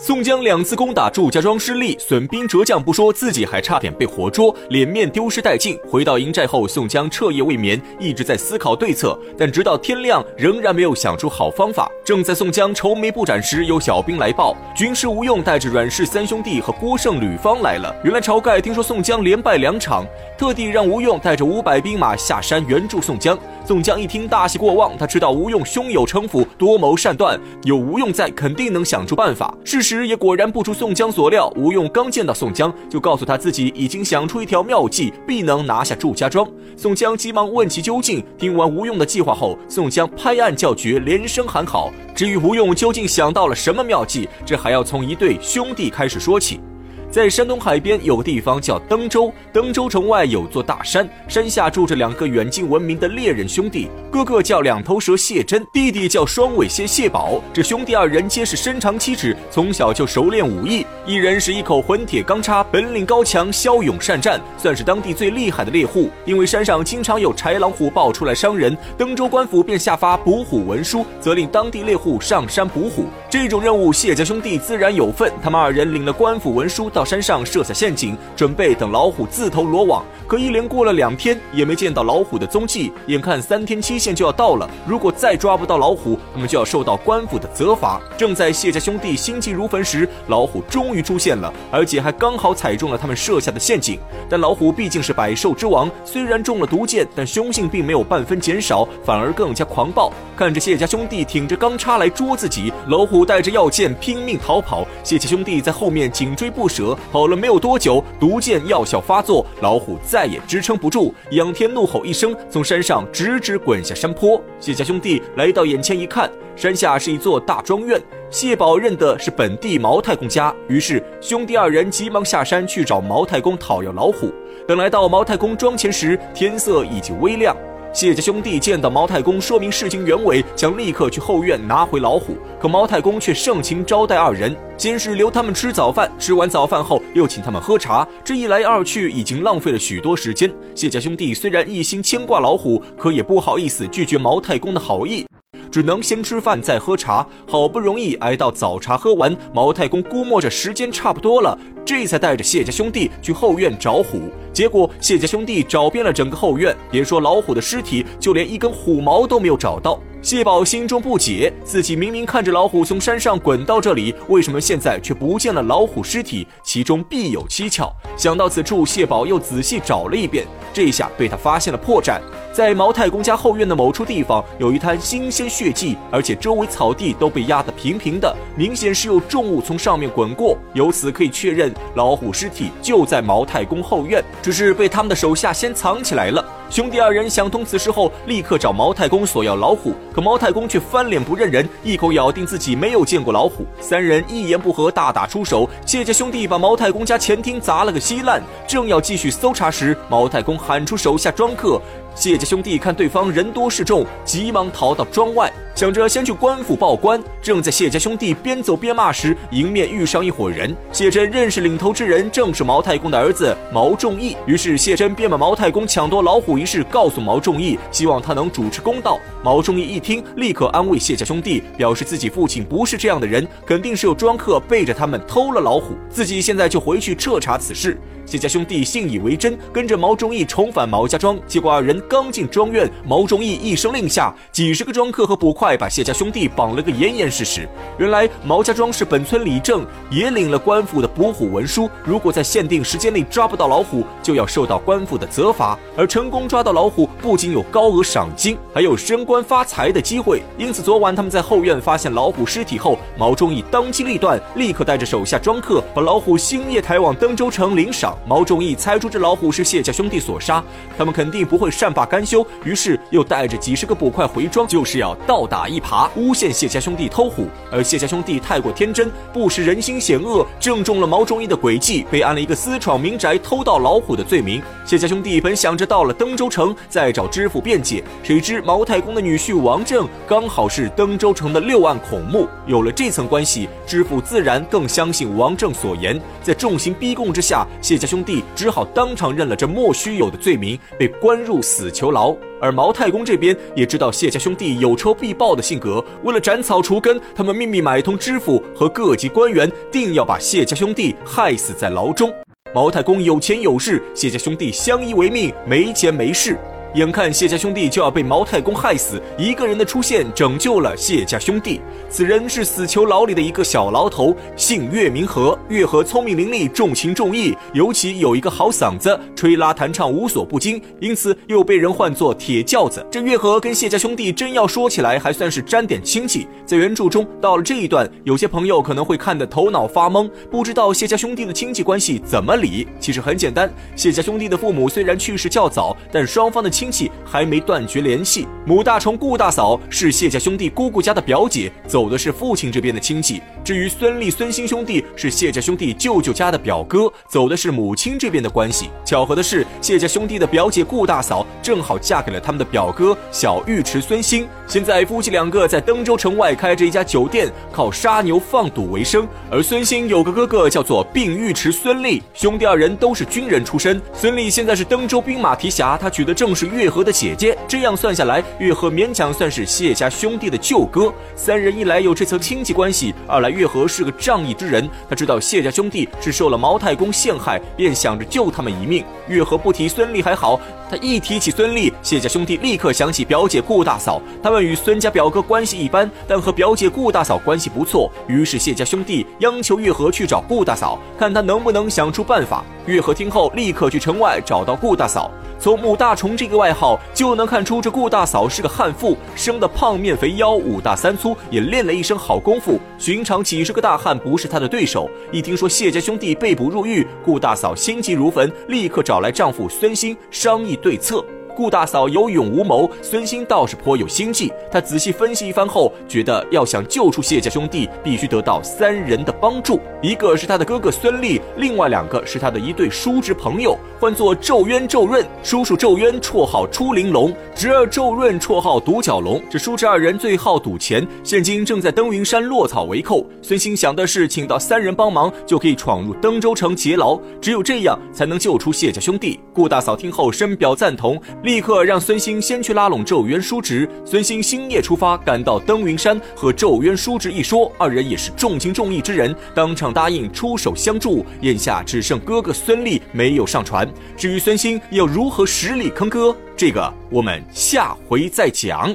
宋江两次攻打祝家庄失利，损兵折将不说，自己还差点被活捉，脸面丢失殆尽。回到营寨后，宋江彻夜未眠，一直在思考对策，但直到天亮仍然没有想出好方法。正在宋江愁眉不展时，有小兵来报，军师吴用带着阮氏三兄弟和郭盛、吕方来了。原来晁盖听说宋江连败两场，特地让吴用带着五百兵马下山援助宋江。宋江一听大喜过望，他知道吴用胸有城府，多谋善断，有吴用在，肯定能想出办法。事实也果然不出宋江所料，吴用刚见到宋江，就告诉他自己已经想出一条妙计，必能拿下祝家庄。宋江急忙问其究竟。听完吴用的计划后，宋江拍案叫绝，连声喊好。至于吴用究竟想到了什么妙计，这还要从一对兄弟开始说起。在山东海边有个地方叫登州，登州城外有座大山，山下住着两个远近闻名的猎人兄弟，哥哥叫两头蛇谢真，弟弟叫双尾蝎谢宝。这兄弟二人皆是身长七尺，从小就熟练武艺，一人是一口混铁钢叉，本领高强，骁勇善战，算是当地最厉害的猎户。因为山上经常有豺狼虎豹出来伤人，登州官府便下发捕虎文书，责令当地猎户上山捕虎。这种任务，谢家兄弟自然有份。他们二人领了官府文书。到山上设下陷阱，准备等老虎自投罗网。可一连过了两天，也没见到老虎的踪迹。眼看三天期限就要到了，如果再抓不到老虎，他们就要受到官府的责罚。正在谢家兄弟心急如焚时，老虎终于出现了，而且还刚好踩中了他们设下的陷阱。但老虎毕竟是百兽之王，虽然中了毒箭，但凶性并没有半分减少，反而更加狂暴。看着谢家兄弟挺着钢叉来捉自己，老虎带着药箭拼命逃跑，谢家兄弟在后面紧追不舍。跑了没有多久，毒箭药效发作，老虎再也支撑不住，仰天怒吼一声，从山上直直滚下山坡。谢家兄弟来到眼前一看，山下是一座大庄院。谢宝认得是本地毛太公家，于是兄弟二人急忙下山去找毛太公讨要老虎。等来到毛太公庄前时，天色已经微亮。谢家兄弟见到毛太公，说明事情原委，想立刻去后院拿回老虎。可毛太公却盛情招待二人，先是留他们吃早饭，吃完早饭后又请他们喝茶。这一来二去，已经浪费了许多时间。谢家兄弟虽然一心牵挂老虎，可也不好意思拒绝毛太公的好意。只能先吃饭再喝茶，好不容易挨到早茶喝完，毛太公估摸着时间差不多了，这才带着谢家兄弟去后院找虎。结果谢家兄弟找遍了整个后院，别说老虎的尸体，就连一根虎毛都没有找到。谢宝心中不解，自己明明看着老虎从山上滚到这里，为什么现在却不见了老虎尸体？其中必有蹊跷。想到此处，谢宝又仔细找了一遍，这下被他发现了破绽。在毛太公家后院的某处地方，有一滩新鲜血迹，而且周围草地都被压得平平的，明显是有重物从上面滚过。由此可以确认，老虎尸体就在毛太公后院，只是被他们的手下先藏起来了。兄弟二人想通此事后，立刻找毛太公索要老虎，可毛太公却翻脸不认人，一口咬定自己没有见过老虎。三人一言不合，大打出手。谢家兄弟把毛太公家前厅砸了个稀烂，正要继续搜查时，毛太公喊出手下庄客。谢家兄弟看对方人多势众，急忙逃到庄外，想着先去官府报官。正在谢家兄弟边走边骂时，迎面遇上一伙人。谢真认识领头之人，正是毛太公的儿子毛仲义。于是谢真便把毛太公抢夺老虎于是告诉毛仲义，希望他能主持公道。毛仲义一听，立刻安慰谢家兄弟，表示自己父亲不是这样的人，肯定是有庄客背着他们偷了老虎，自己现在就回去彻查此事。谢家兄弟信以为真，跟着毛仲义重返毛家庄。结果二人刚进庄院，毛仲义一声令下，几十个庄客和捕快把谢家兄弟绑了个严严实实。原来毛家庄是本村李正也领了官府的捕虎文书，如果在限定时间内抓不到老虎，就要受到官府的责罚。而成功抓到老虎，不仅有高额赏金，还有升官发财的机会。因此，昨晚他们在后院发现老虎尸体后，毛仲义当机立断，立刻带着手下庄客把老虎星夜抬往登州城领赏。毛仲义猜出这老虎是谢家兄弟所杀，他们肯定不会善罢甘休，于是又带着几十个捕快回庄，就是要倒打一耙，诬陷谢家兄弟偷虎。而谢家兄弟太过天真，不识人心险恶，正中了毛仲义的诡计，被安了一个私闯民宅、偷盗老虎的罪名。谢家兄弟本想着到了登州城再找知府辩解，谁知毛太公的女婿王正刚好是登州城的六案孔目，有了这层关系，知府自然更相信王正所言。在重刑逼供之下，谢家。兄弟只好当场认了这莫须有的罪名，被关入死囚牢。而毛太公这边也知道谢家兄弟有仇必报的性格，为了斩草除根，他们秘密买通知府和各级官员，定要把谢家兄弟害死在牢中。毛太公有钱有势，谢家兄弟相依为命，没钱没势。眼看谢家兄弟就要被毛太公害死，一个人的出现拯救了谢家兄弟。此人是死囚牢里的一个小牢头，姓岳，名和。岳和聪明伶俐，重情重义，尤其有一个好嗓子，吹拉弹唱无所不精，因此又被人唤作铁轿子。这岳和跟谢家兄弟真要说起来，还算是沾点亲戚。在原著中，到了这一段，有些朋友可能会看得头脑发懵，不知道谢家兄弟的亲戚关系怎么理。其实很简单，谢家兄弟的父母虽然去世较早，但双方的亲戚还没断绝联系。母大虫顾大嫂是谢家兄弟姑姑家的表姐，走的是父亲这边的亲戚。至于孙立、孙兴兄弟是谢家兄弟舅舅家的表哥，走的是母亲这边的关系。巧合的是，谢家兄弟的表姐顾大嫂正好嫁给了他们的表哥小尉迟孙兴。现在夫妻两个在登州城外开着一家酒店，靠杀牛放赌为生。而孙兴有个哥哥叫做并尉迟孙立，兄弟二人都是军人出身。孙立现在是登州兵马提辖，他娶的正是月河的姐姐，这样算下来，月河勉强算是谢家兄弟的舅哥。三人一来有这层亲戚关系，二来月河是个仗义之人，他知道谢家兄弟是受了毛太公陷害，便想着救他们一命。月河不提孙俪还好，他一提起孙俪，谢家兄弟立刻想起表姐顾大嫂，他们与孙家表哥关系一般，但和表姐顾大嫂关系不错。于是谢家兄弟央求月河去找顾大嫂，看他能不能想出办法。月河听后，立刻去城外找到顾大嫂。从母大虫这个外号就能看出，这顾大嫂是个悍妇，生的胖面肥腰，五大三粗，也练了一身好功夫。寻常几十个大汉不是她的对手。一听说谢家兄弟被捕入狱，顾大嫂心急如焚，立刻找来丈夫孙兴商议对策。顾大嫂有勇无谋，孙兴倒是颇有心计。他仔细分析一番后，觉得要想救出谢家兄弟，必须得到三人的帮助。一个是他的哥哥孙立，另外两个是他的一对叔侄朋友，唤作咒渊、咒润。叔叔咒渊绰号出灵龙，侄儿咒润绰号独角龙。这叔侄二人最好赌钱，现今正在登云山落草为寇。孙兴想的是，请到三人帮忙，就可以闯入登州城劫牢。只有这样，才能救出谢家兄弟。顾大嫂听后深表赞同。立刻让孙兴先去拉拢咒渊叔侄。孙兴星夜出发，赶到登云山，和咒渊叔侄一说，二人也是重情重义之人，当场答应出手相助。眼下只剩哥哥孙立没有上船，至于孙兴要如何实力坑哥，这个我们下回再讲。